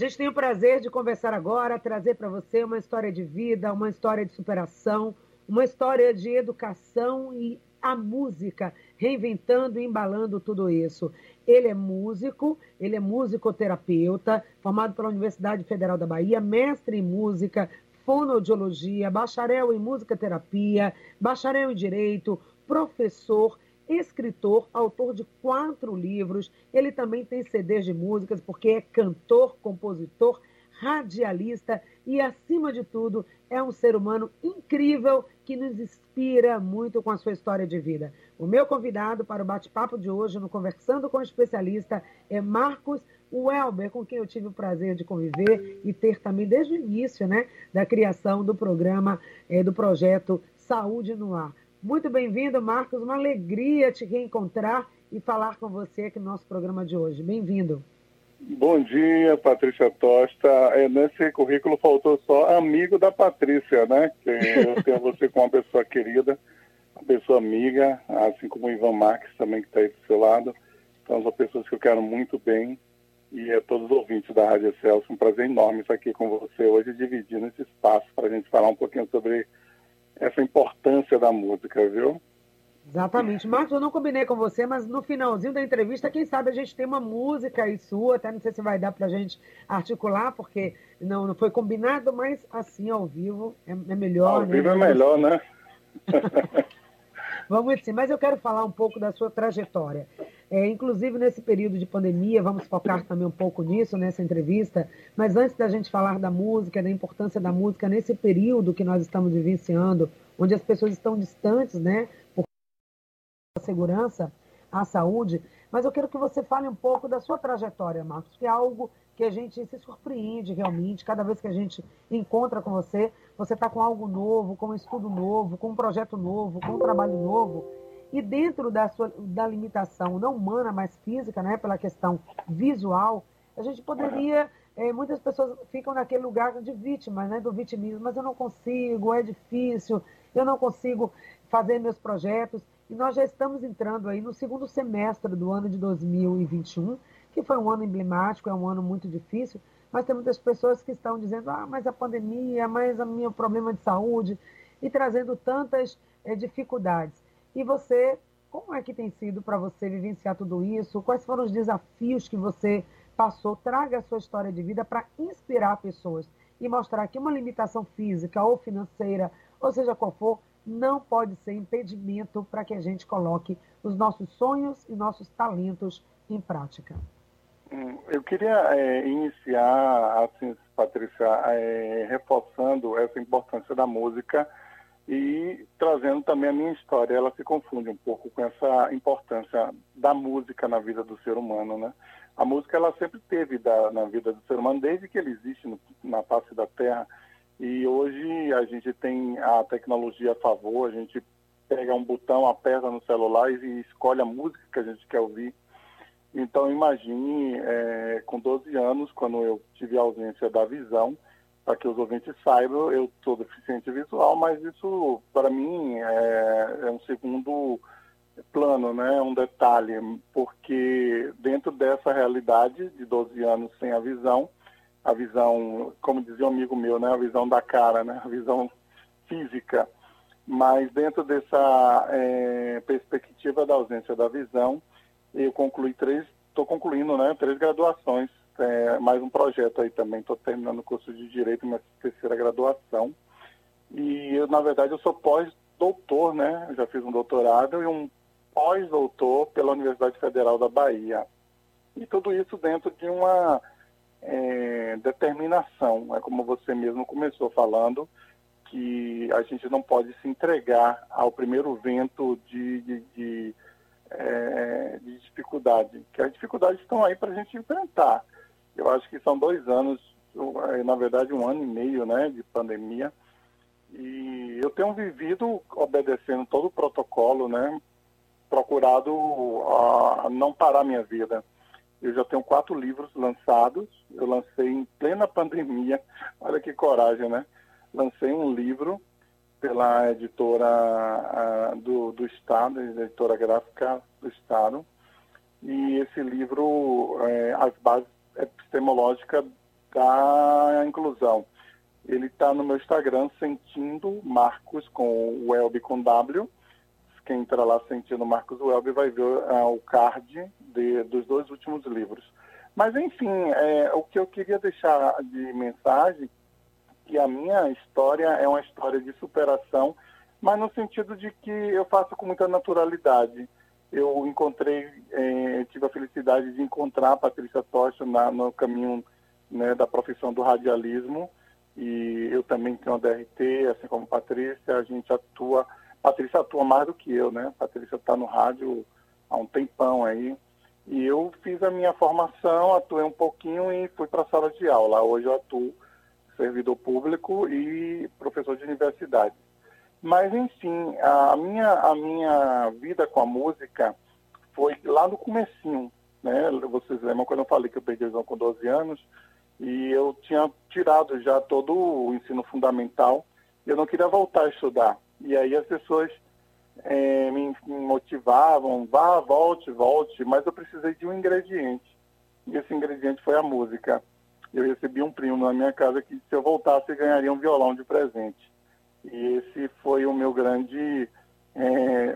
A gente tem o prazer de conversar agora, trazer para você uma história de vida, uma história de superação, uma história de educação e a música, reinventando e embalando tudo isso. Ele é músico, ele é musicoterapeuta, formado pela Universidade Federal da Bahia, mestre em música, fonoaudiologia, bacharel em música terapia, bacharel em direito, professor escritor, autor de quatro livros. Ele também tem CDs de músicas, porque é cantor, compositor, radialista e, acima de tudo, é um ser humano incrível que nos inspira muito com a sua história de vida. O meu convidado para o bate-papo de hoje, no Conversando com o Especialista, é Marcos Welber, com quem eu tive o prazer de conviver e ter também desde o início né, da criação do programa, é, do projeto Saúde no Ar. Muito bem-vindo, Marcos. Uma alegria te reencontrar e falar com você aqui no nosso programa de hoje. Bem-vindo. Bom dia, Patrícia Tosta. É, nesse currículo faltou só amigo da Patrícia, né? Que eu tenho você como uma pessoa querida, uma pessoa amiga, assim como o Ivan Marques também que está aí do seu lado. Então, são pessoas que eu quero muito bem e a todos os ouvintes da Rádio Celso. Um prazer enorme estar aqui com você hoje, dividindo esse espaço para a gente falar um pouquinho sobre essa importância da música, viu? Exatamente. Marcos, eu não combinei com você, mas no finalzinho da entrevista, quem sabe a gente tem uma música aí sua, até não sei se vai dar para a gente articular, porque não, não foi combinado, mas assim, ao vivo, é, é melhor. Ao né? vivo é melhor, né? Vamos sim, mas eu quero falar um pouco da sua trajetória. É, inclusive, nesse período de pandemia, vamos focar também um pouco nisso, nessa entrevista. Mas antes da gente falar da música, da importância da música nesse período que nós estamos vivenciando, onde as pessoas estão distantes, né, por a segurança, a saúde. Mas eu quero que você fale um pouco da sua trajetória, Marcos, que é algo que a gente se surpreende realmente. Cada vez que a gente encontra com você, você está com algo novo, com um estudo novo, com um projeto novo, com um trabalho novo. E dentro da, sua, da limitação não humana, mas física, né, pela questão visual, a gente poderia. É, muitas pessoas ficam naquele lugar de vítima, né, do vitimismo, mas eu não consigo, é difícil, eu não consigo fazer meus projetos. E nós já estamos entrando aí no segundo semestre do ano de 2021, que foi um ano emblemático, é um ano muito difícil, mas tem muitas pessoas que estão dizendo, ah, mas a pandemia, mas o meu problema de saúde, e trazendo tantas é, dificuldades. E você, como é que tem sido para você vivenciar tudo isso? Quais foram os desafios que você passou? Traga a sua história de vida para inspirar pessoas e mostrar que uma limitação física ou financeira, ou seja qual for, não pode ser impedimento para que a gente coloque os nossos sonhos e nossos talentos em prática. Hum, eu queria é, iniciar, assim, Patrícia, é, reforçando essa importância da música e trazendo também a minha história. Ela se confunde um pouco com essa importância da música na vida do ser humano, né? A música ela sempre teve da, na vida do ser humano desde que ele existe no, na face da Terra. E hoje a gente tem a tecnologia a favor, a gente pega um botão, aperta no celular e escolhe a música que a gente quer ouvir. Então imagine, é, com 12 anos, quando eu tive a ausência da visão, para que os ouvintes saibam, eu sou deficiente visual, mas isso, para mim, é, é, um segundo plano, né? um detalhe, porque dentro dessa realidade de 12 anos sem a visão, a visão, como dizia um amigo meu, né? a visão da cara, né? a visão física, mas dentro dessa é, perspectiva da ausência da visão, eu concluí três, estou concluindo né, três graduações é, mais um projeto aí também. Estou terminando o curso de Direito, minha terceira graduação. E, eu, na verdade, eu sou pós-doutor, né? Eu já fiz um doutorado e um pós-doutor pela Universidade Federal da Bahia. E tudo isso dentro de uma é, determinação, é como você mesmo começou falando, que a gente não pode se entregar ao primeiro vento de, de, de, é, de dificuldade, que as dificuldades estão aí para a gente enfrentar. Eu acho que são dois anos, é, na verdade um ano e meio né, de pandemia. E eu tenho vivido obedecendo todo o protocolo, né? Procurado a não parar minha vida. Eu já tenho quatro livros lançados. Eu lancei em plena pandemia. Olha que coragem, né? Lancei um livro pela editora do, do Estado, editora gráfica do Estado. E esse livro, é, as bases epistemológica da inclusão. Ele está no meu Instagram, Sentindo Marcos, com o Welby com W. Quem entra lá Sentindo Marcos Welby vai ver uh, o card de, dos dois últimos livros. Mas, enfim, é, o que eu queria deixar de mensagem que a minha história é uma história de superação, mas no sentido de que eu faço com muita naturalidade. Eu encontrei, eh, tive a felicidade de encontrar a Patrícia Tocha na, no caminho né, da profissão do radialismo e eu também tenho a DRT, assim como a Patrícia, a gente atua, Patrícia atua mais do que eu, né? Patrícia está no rádio há um tempão aí. E eu fiz a minha formação, atuei um pouquinho e fui para a sala de aula. Hoje eu atuo servidor público e professor de universidade. Mas, enfim, a minha, a minha vida com a música foi lá no comecinho, né? Vocês lembram quando eu falei que eu perdi a visão com 12 anos e eu tinha tirado já todo o ensino fundamental eu não queria voltar a estudar. E aí as pessoas é, me, motivavam, vá, volte, volte, mas eu precisei de um ingrediente. E esse ingrediente foi a música eu recebi um primo na minha casa que se eu voltasse ganharia um violão de presente. E esse foi o meu grande é,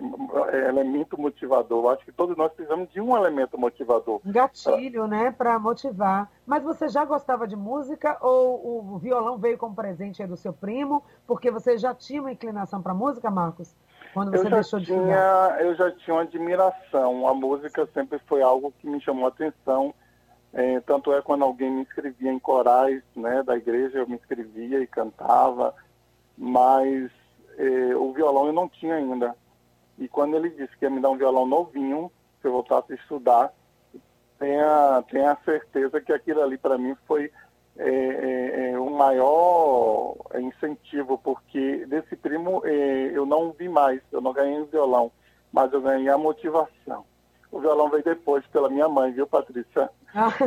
elemento motivador. Acho que todos nós precisamos de um elemento motivador. Gatilho, né, para motivar. Mas você já gostava de música ou o violão veio como presente do seu primo, porque você já tinha uma inclinação para música, Marcos? Quando você deixou de tinha, Eu já tinha uma admiração. A música sempre foi algo que me chamou a atenção é, tanto é quando alguém me inscrevia em corais né, da igreja, eu me inscrevia e cantava, mas é, o violão eu não tinha ainda. E quando ele disse que ia me dar um violão novinho, se eu voltasse a estudar, tenha, tenha certeza que aquilo ali para mim foi é, é, é, o maior incentivo, porque desse primo é, eu não vi mais, eu não ganhei o violão, mas eu ganhei a motivação. O violão veio depois pela minha mãe, viu, Patrícia?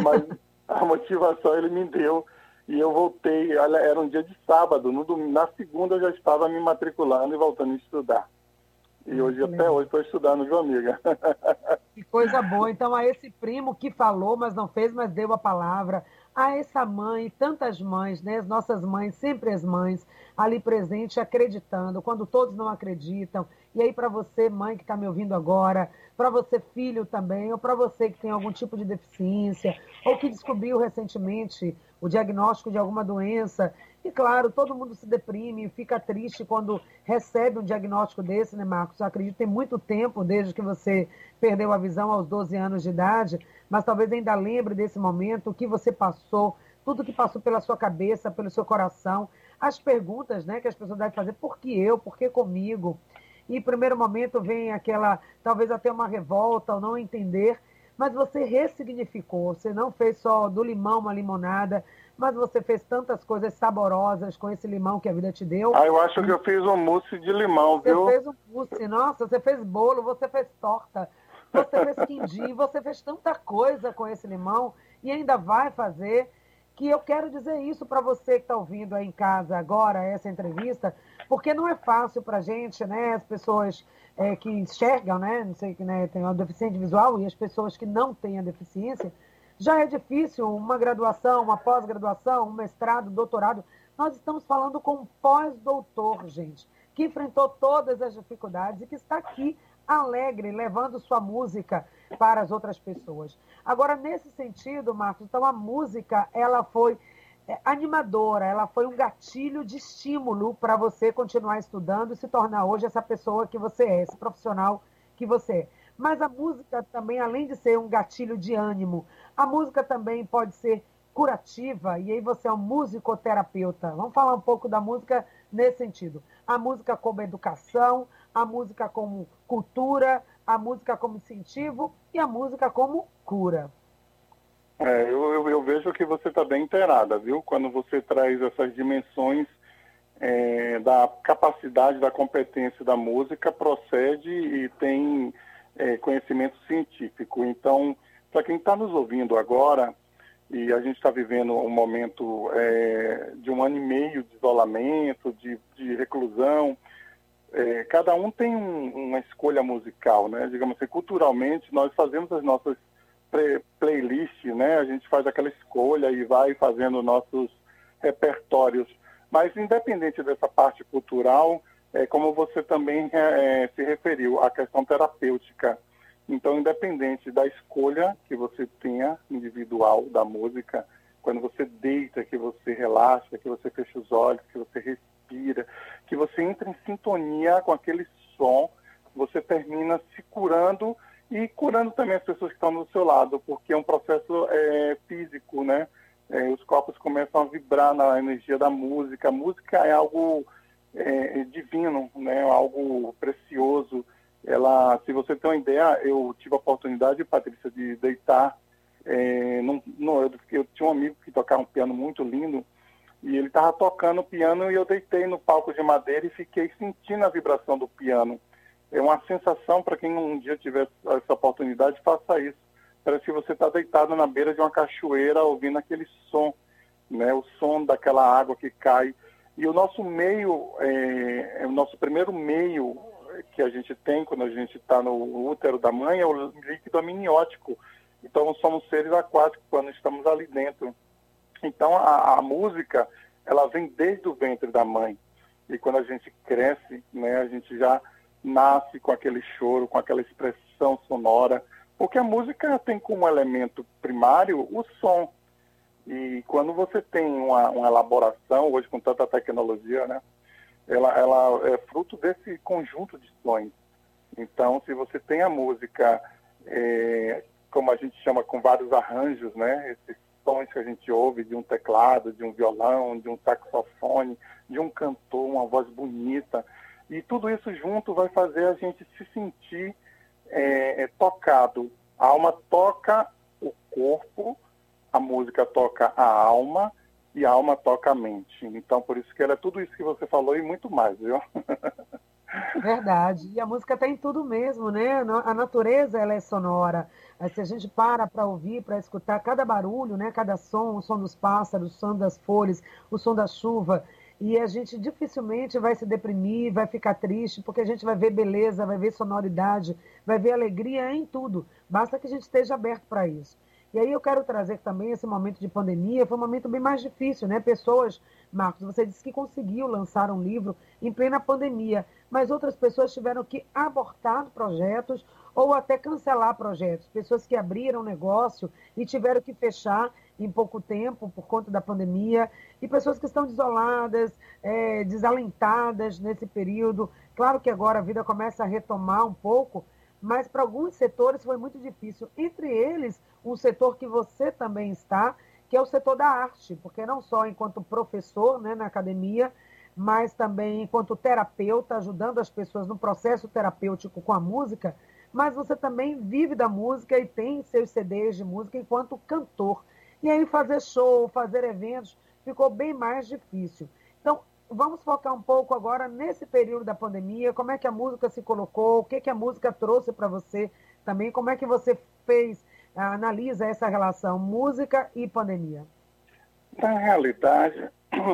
Mas a motivação ele me deu e eu voltei, era um dia de sábado, no domingo, na segunda eu já estava me matriculando e voltando a estudar. E hoje, até hoje, estou estudando, viu, amiga? Que coisa boa. Então, a esse primo que falou, mas não fez, mas deu a palavra. A essa mãe, tantas mães, né? As nossas mães, sempre as mães, ali presente, acreditando, quando todos não acreditam. E aí, para você, mãe que está me ouvindo agora, para você, filho também, ou para você que tem algum tipo de deficiência, ou que descobriu recentemente o diagnóstico de alguma doença. E claro, todo mundo se deprime, fica triste quando recebe um diagnóstico desse, né, Marcos? Eu acredito que tem muito tempo desde que você perdeu a visão aos 12 anos de idade, mas talvez ainda lembre desse momento, o que você passou, tudo que passou pela sua cabeça, pelo seu coração, as perguntas né, que as pessoas devem fazer, por que eu, por que comigo? e primeiro momento vem aquela, talvez até uma revolta ou não entender, mas você ressignificou, você não fez só do limão uma limonada, mas você fez tantas coisas saborosas com esse limão que a vida te deu. Ah, eu acho que eu fiz um mousse de limão, você viu? Você fez um mousse, nossa, você fez bolo, você fez torta, você fez quindim, você fez tanta coisa com esse limão e ainda vai fazer que eu quero dizer isso para você que está ouvindo aí em casa agora, essa entrevista, porque não é fácil para a gente, né? As pessoas é, que enxergam, né? Não sei que né, tem uma deficiência visual e as pessoas que não têm a deficiência, já é difícil uma graduação, uma pós-graduação, um mestrado, doutorado. Nós estamos falando com um pós-doutor, gente, que enfrentou todas as dificuldades e que está aqui alegre, levando sua música para as outras pessoas. Agora, nesse sentido, Marcos, então a música, ela foi é, animadora, ela foi um gatilho de estímulo para você continuar estudando e se tornar hoje essa pessoa que você é, esse profissional que você é. Mas a música também, além de ser um gatilho de ânimo, a música também pode ser curativa, e aí você é um musicoterapeuta. Vamos falar um pouco da música nesse sentido. A música como educação, a música como cultura, a música como incentivo e a música como cura. É, eu, eu, eu, vejo que você está bem inteirada, viu? Quando você traz essas dimensões é, da capacidade, da competência da música, procede e tem é, conhecimento científico. Então, para quem está nos ouvindo agora, e a gente está vivendo um momento é, de um ano e meio de isolamento, de, de reclusão, é, cada um tem um, uma escolha musical, né? Digamos assim, culturalmente, nós fazemos as nossas playlist, né? A gente faz aquela escolha e vai fazendo nossos repertórios. Mas independente dessa parte cultural, é, como você também é, se referiu, a questão terapêutica. Então, independente da escolha que você tenha individual da música, quando você deita, que você relaxa, que você fecha os olhos, que você respira, que você entra em sintonia com aquele som, você termina se curando e curando também as pessoas que estão do seu lado, porque é um processo é, físico, né? É, os corpos começam a vibrar na energia da música. A música é algo é, divino, né? Algo precioso. Ela, se você tem uma ideia, eu tive a oportunidade, Patrícia, de deitar. É, num, num, eu, eu tinha um amigo que tocava um piano muito lindo e ele estava tocando piano e eu deitei no palco de madeira e fiquei sentindo a vibração do piano é uma sensação para quem um dia tiver essa oportunidade, faça isso. Parece que você está deitado na beira de uma cachoeira ouvindo aquele som, né? o som daquela água que cai. E o nosso meio, é, é o nosso primeiro meio que a gente tem quando a gente está no útero da mãe é o líquido amniótico. Então somos seres aquáticos quando estamos ali dentro. Então a, a música ela vem desde o ventre da mãe. E quando a gente cresce, né, a gente já nasce com aquele choro, com aquela expressão sonora, porque a música tem como elemento primário o som. E quando você tem uma, uma elaboração, hoje com tanta tecnologia, né, ela, ela é fruto desse conjunto de sons. Então, se você tem a música, é, como a gente chama, com vários arranjos, né, esses sons que a gente ouve de um teclado, de um violão, de um saxofone, de um cantor, uma voz bonita, e tudo isso junto vai fazer a gente se sentir é, é, tocado. A alma toca o corpo, a música toca a alma e a alma toca a mente. Então, por isso que ela é tudo isso que você falou e muito mais, viu? Verdade. E a música tem tudo mesmo, né? A natureza ela é sonora. Se a gente para para ouvir, para escutar cada barulho, né? Cada som, o som dos pássaros, o som das folhas, o som da chuva, e a gente dificilmente vai se deprimir, vai ficar triste, porque a gente vai ver beleza, vai ver sonoridade, vai ver alegria em tudo. Basta que a gente esteja aberto para isso. E aí eu quero trazer também esse momento de pandemia, foi um momento bem mais difícil, né? Pessoas, Marcos, você disse que conseguiu lançar um livro em plena pandemia, mas outras pessoas tiveram que abortar projetos ou até cancelar projetos. Pessoas que abriram negócio e tiveram que fechar em pouco tempo por conta da pandemia, e pessoas que estão desoladas, é, desalentadas nesse período. Claro que agora a vida começa a retomar um pouco, mas para alguns setores foi muito difícil. Entre eles, um setor que você também está, que é o setor da arte, porque não só enquanto professor né, na academia, mas também enquanto terapeuta, ajudando as pessoas no processo terapêutico com a música, mas você também vive da música e tem seus CDs de música enquanto cantor. E aí fazer show, fazer eventos, ficou bem mais difícil. Então, vamos focar um pouco agora nesse período da pandemia, como é que a música se colocou, o que, que a música trouxe para você também, como é que você fez, analisa essa relação música e pandemia. Na realidade,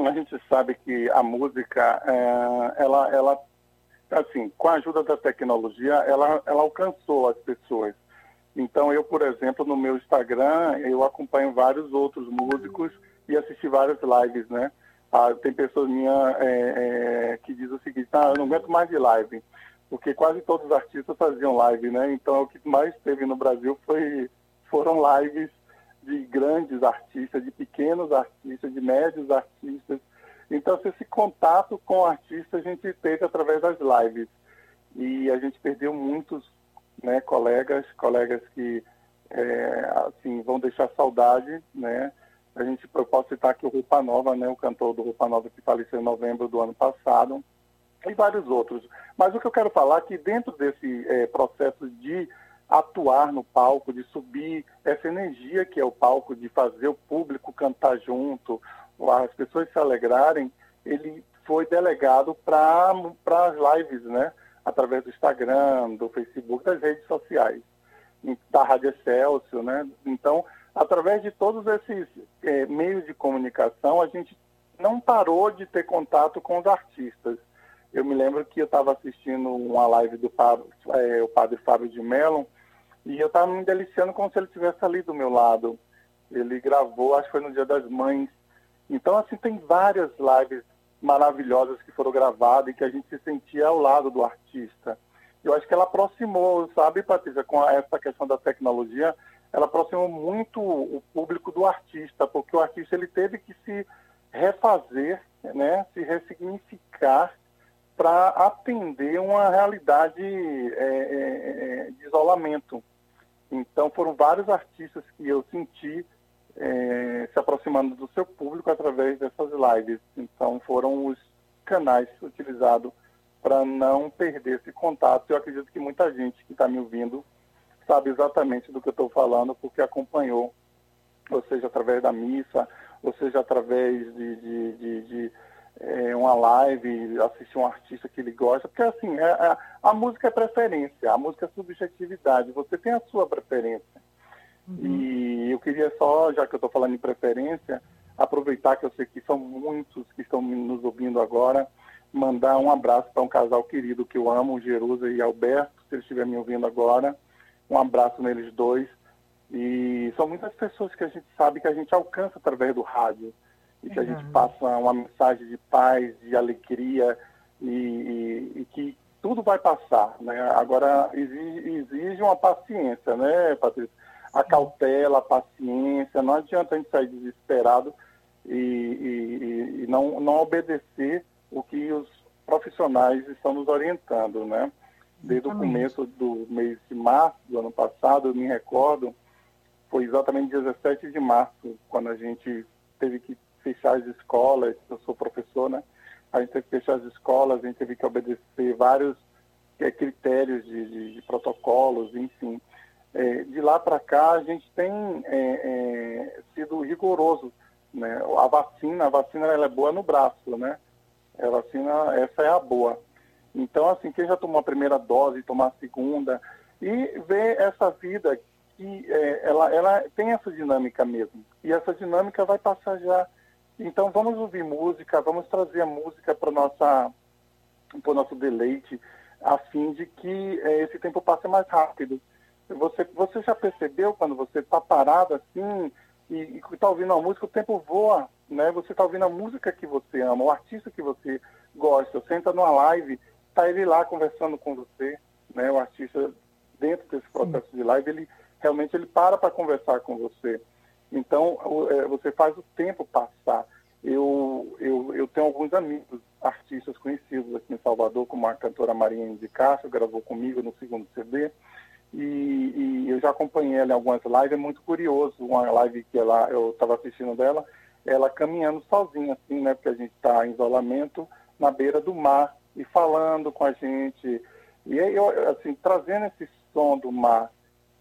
a gente sabe que a música, é, ela, ela, assim, com a ajuda da tecnologia, ela, ela alcançou as pessoas. Então, eu, por exemplo, no meu Instagram, eu acompanho vários outros músicos e assisti várias lives, né? Ah, tem pessoas minhas é, é, que dizem o seguinte, ah, eu não aguento mais de live, porque quase todos os artistas faziam live, né? Então, o que mais teve no Brasil foi, foram lives de grandes artistas, de pequenos artistas, de médios artistas. Então, esse contato com o artista a gente teve através das lives. E a gente perdeu muitos né, colegas, colegas que é, assim vão deixar saudade, né? A gente eu posso citar aqui o Rupa Nova, né, o cantor do Rupa Nova que faleceu em novembro do ano passado, e vários outros. Mas o que eu quero falar é que dentro desse é, processo de atuar no palco, de subir essa energia que é o palco, de fazer o público cantar junto, as pessoas se alegrarem, ele foi delegado para as lives, né? através do Instagram, do Facebook, das redes sociais, da Rádio Excelsior, né? Então, através de todos esses é, meios de comunicação, a gente não parou de ter contato com os artistas. Eu me lembro que eu estava assistindo uma live do padre, é, o padre Fábio de Mello, E eu estava me deliciando como se ele estivesse ali do meu lado. Ele gravou, acho que foi no Dia das Mães. Então, assim, tem várias lives maravilhosas que foram gravadas e que a gente se sentia ao lado do artista. Eu acho que ela aproximou, sabe, Patrícia, com essa questão da tecnologia, ela aproximou muito o público do artista, porque o artista ele teve que se refazer, né, se ressignificar para atender uma realidade é, é, é, de isolamento. Então foram vários artistas que eu senti é, se aproximando do seu público através dessas lives. Então foram os canais utilizados para não perder esse contato. Eu acredito que muita gente que está me ouvindo sabe exatamente do que eu estou falando, porque acompanhou, ou seja, através da missa, ou seja, através de, de, de, de é, uma live, assistir um artista que ele gosta, porque assim, é, é, a música é preferência, a música é subjetividade, você tem a sua preferência. Uhum. E eu queria só, já que eu estou falando em preferência, aproveitar que eu sei que são muitos que estão nos ouvindo agora, mandar um abraço para um casal querido que eu amo, Jerusa e Alberto, se eles estiverem me ouvindo agora. Um abraço neles dois. E são muitas pessoas que a gente sabe que a gente alcança através do rádio. E que a gente passa uma mensagem de paz, de alegria e, e, e que tudo vai passar. Né? Agora, exige, exige uma paciência, né, Patrícia? A cautela, a paciência. Não adianta a gente sair desesperado e, e, não, não obedecer o que os profissionais estão nos orientando, né? Desde o começo do mês de março do ano passado, eu me recordo, foi exatamente 17 de março, quando a gente teve que fechar as escolas, eu sou professor, né? A gente teve que fechar as escolas, a gente teve que obedecer vários é, critérios de, de, de, protocolos, enfim. É, de lá para cá, a gente tem é, sido rigoroso, né? A vacina, a vacina ela é boa no braço, né? A vacina, essa é a boa. Então, assim, quem já tomou a primeira dose, tomar a segunda, e ver essa vida que é, ela, ela tem essa dinâmica mesmo. E essa dinâmica vai passar já. Então, vamos ouvir música, vamos trazer a música para o nosso deleite, a fim de que é, esse tempo passe mais rápido. Você, você já percebeu quando você está parado assim e está ouvindo uma música, o tempo voa, né? Você está ouvindo a música que você ama, o artista que você gosta. Entra numa live, está ele lá conversando com você, né? O artista dentro desse processo Sim. de live, ele realmente ele para para conversar com você. Então, é, você faz o tempo passar. Eu, eu, eu tenho alguns amigos, artistas conhecidos aqui em Salvador, como a cantora Marinha de Castro, gravou comigo no segundo CD. E, e, eu já acompanhei ela em algumas lives, é muito curioso, uma live que ela, eu estava assistindo dela, ela caminhando sozinha, assim, né, porque a gente está em isolamento, na beira do mar, e falando com a gente, e eu, assim, trazendo esse som do mar,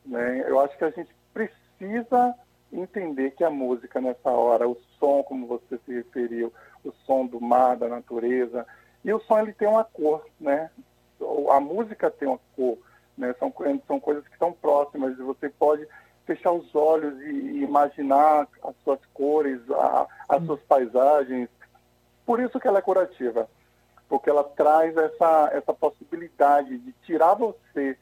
né, eu acho que a gente precisa entender que a música nessa hora, o som, como você se referiu, o som do mar, da natureza, e o som ele tem uma cor, né, a música tem uma cor, né? São, são coisas que estão próximas e você pode fechar os olhos e, e imaginar as suas cores, a, as suas paisagens. Por isso que ela é curativa, porque ela traz essa, essa possibilidade de tirar você,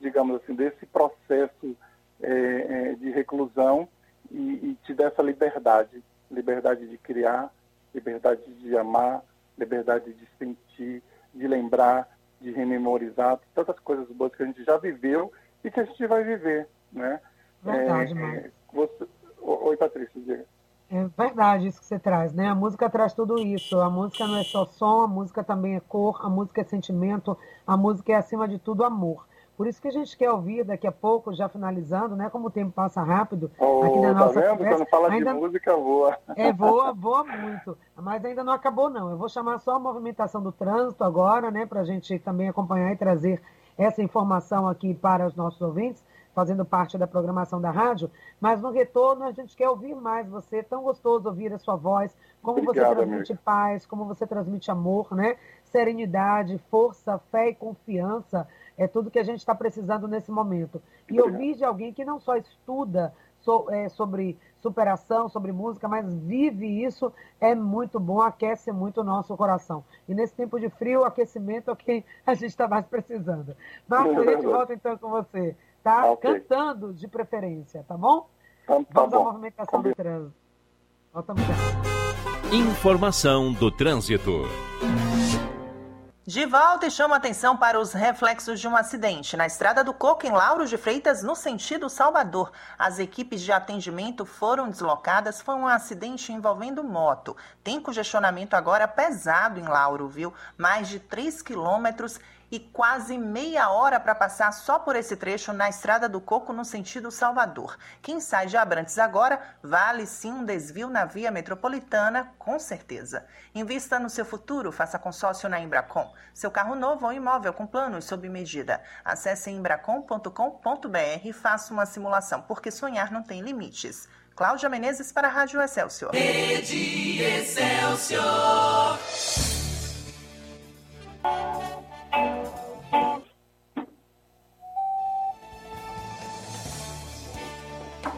digamos assim, desse processo é, é, de reclusão e, e te dar essa liberdade, liberdade de criar, liberdade de amar, liberdade de sentir, de lembrar, de rememorizar tantas coisas boas que a gente já viveu e que a gente vai viver, né? Verdade, é, você... Oi, Patrícia, diga. É verdade isso que você traz, né? A música traz tudo isso. A música não é só som, a música também é cor, a música é sentimento, a música é, acima de tudo, amor. Por isso que a gente quer ouvir daqui a pouco, já finalizando, né? Como o tempo passa rápido oh, aqui na tá nossa vendo? Conversa, Quando fala ainda... de música, voa. É, voa, voa muito. Mas ainda não acabou, não. Eu vou chamar só a movimentação do trânsito agora, né? Para a gente também acompanhar e trazer essa informação aqui para os nossos ouvintes, fazendo parte da programação da rádio. Mas no retorno, a gente quer ouvir mais você. É tão gostoso ouvir a sua voz, como Obrigado, você transmite amiga. paz, como você transmite amor, né? Serenidade, força, fé e confiança é tudo que a gente está precisando nesse momento. E ouvir de alguém que não só estuda so, é, sobre superação, sobre música, mas vive isso, é muito bom, aquece muito o nosso coração. E nesse tempo de frio, aquecimento é o que a gente está mais precisando. Marcos, a gente volta então com você. tá? Okay. Cantando de preferência, tá bom? Então, tá, Vamos bom. à movimentação do trânsito. Voltamos já. Informação do trânsito. De volta e chama atenção para os reflexos de um acidente na estrada do Coco, em Lauro de Freitas, no sentido Salvador. As equipes de atendimento foram deslocadas. Foi um acidente envolvendo moto. Tem congestionamento agora pesado em Lauro, viu? Mais de 3 quilômetros e quase meia hora para passar só por esse trecho na Estrada do Coco no sentido Salvador. Quem sai de Abrantes agora vale sim um desvio na via metropolitana, com certeza. Invista no seu futuro, faça consórcio na Embracon. Seu carro novo ou imóvel com planos sob medida. Acesse embracon.com.br e faça uma simulação, porque sonhar não tem limites. Cláudia Menezes para a Rádio Excelsior. Rede Excelsior.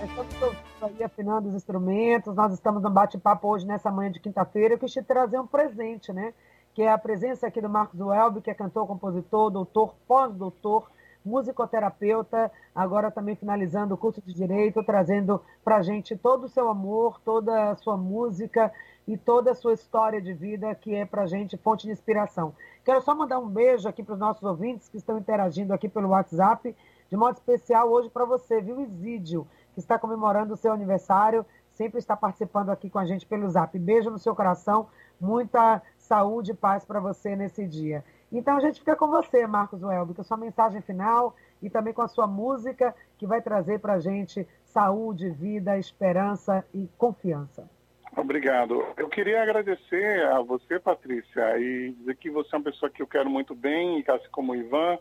Estamos aí afinando os instrumentos. Nós estamos no bate-papo hoje, nessa manhã de quinta-feira. Eu quis te trazer um presente, né? Que é a presença aqui do Marcos Welby, que é cantor, compositor, doutor, pós-doutor, musicoterapeuta, agora também finalizando o curso de Direito, trazendo para gente todo o seu amor, toda a sua música e toda a sua história de vida, que é para gente fonte de inspiração. Quero só mandar um beijo aqui para os nossos ouvintes que estão interagindo aqui pelo WhatsApp, de modo especial hoje para você, viu, Isídio, que está comemorando o seu aniversário, sempre está participando aqui com a gente pelo Zap. Beijo no seu coração, muita saúde e paz para você nesse dia. Então a gente fica com você, Marcos Welby, com a sua mensagem final e também com a sua música que vai trazer para a gente saúde, vida, esperança e confiança. Obrigado. Eu queria agradecer a você, Patrícia, e dizer que você é uma pessoa que eu quero muito bem, assim como o Ivan,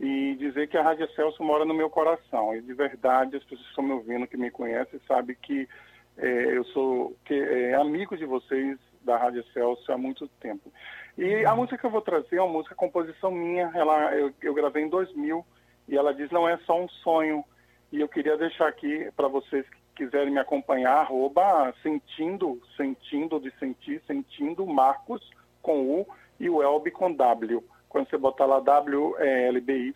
e dizer que a Rádio Celso mora no meu coração. E de verdade, as pessoas que estão me ouvindo, que me conhecem, sabem que é, eu sou que, é, amigo de vocês da Rádio Celso há muito tempo. E a música que eu vou trazer é uma música composição minha, ela, eu, eu gravei em 2000, e ela diz não é só um sonho. E eu queria deixar aqui para vocês que quiserem me acompanhar, arroba sentindo, sentindo de sentir, sentindo Marcos com U e o Elbe com W. Quando você botar lá W-L-B-Y,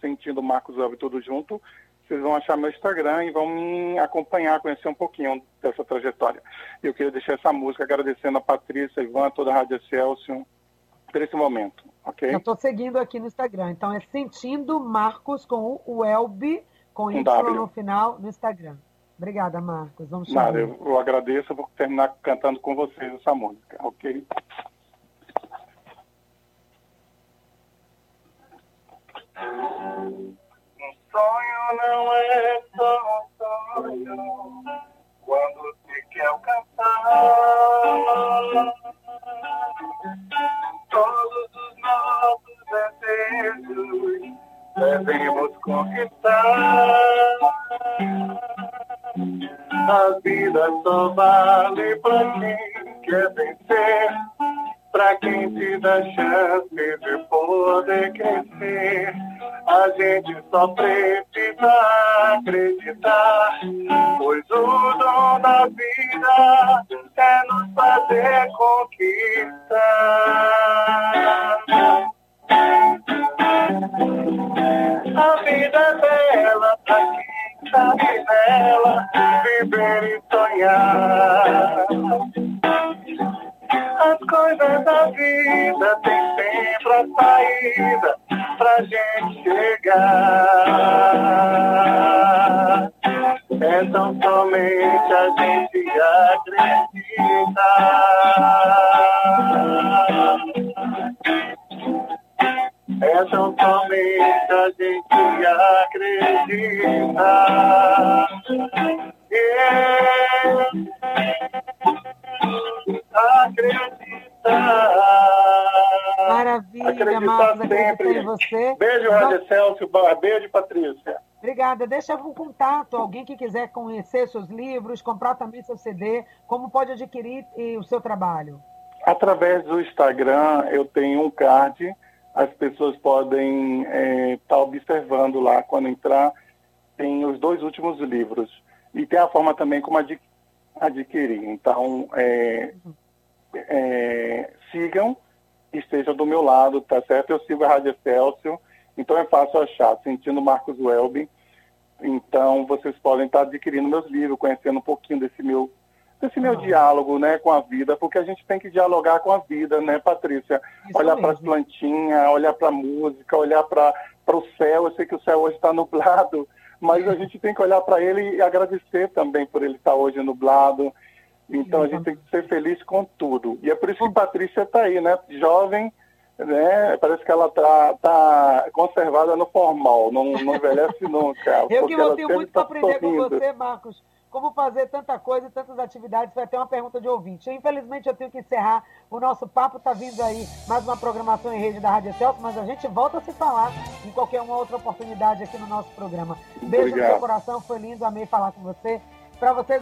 sentindo Marcos Elbe tudo junto, vocês vão achar meu Instagram e vão me acompanhar, conhecer um pouquinho dessa trajetória. Eu queria deixar essa música agradecendo a Patrícia, Ivan, toda a Rádio Celsius por esse momento, ok? Eu estou seguindo aqui no Instagram, então é Sentindo Marcos com o Elbe, com Y w. no final, no Instagram. Obrigada, Marcos. Vamos chamar. Nada, eu, eu agradeço, vou terminar cantando com vocês essa música, ok? Não é só um sonho quando se quer alcançar todos os nossos desejos devemos conquistar. A vida só vale pra quem quer vencer, pra quem te dá chance de poder crescer. A gente só precisa acreditar, pois o dom da vida é nos fazer conquistar. A vida é bela pra quem sabe nela viver e sonhar. As coisas da vida tem sempre a saída pra gente chegar. É tão somente a gente acreditar. É tão somente a gente acredita. Yeah. Acreditar Marcos, sempre. em você. Beijo, Rádio Celso. Beijo, Patrícia. Obrigada. Deixa um contato, alguém que quiser conhecer seus livros, comprar também seu CD, como pode adquirir o seu trabalho? Através do Instagram, eu tenho um card as pessoas podem estar é, tá observando lá quando entrar. Tem os dois últimos livros. E tem a forma também como adquirir. Então, é, é, sigam, estejam do meu lado, tá certo? Eu sigo a Rádio Celso Então é fácil achar, Sentindo Marcos Welby. Então vocês podem estar adquirindo meus livros, conhecendo um pouquinho desse meu desse meu diálogo, né, com a vida, porque a gente tem que dialogar com a vida, né, Patrícia? Isso olhar para as plantinhas, olhar para a música, olhar para o céu. Eu sei que o céu hoje está nublado, mas a gente tem que olhar para ele e agradecer também por ele estar hoje nublado. Então a gente tem que ser feliz com tudo. E é por isso que Patrícia está aí, né, jovem, né? Parece que ela tá, tá conservada no formal, não, não envelhece nunca. Eu que vou sempre muito para tá aprender com sorrindo. você, Marcos. Como fazer tanta coisa e tantas atividades. Vai ter uma pergunta de ouvinte. Infelizmente, eu tenho que encerrar. O nosso papo está vindo aí, mais uma programação em rede da Rádio Celso, mas a gente volta a se falar em qualquer uma outra oportunidade aqui no nosso programa. Beijo no Obrigado. seu coração, foi lindo, amei falar com você. Para vocês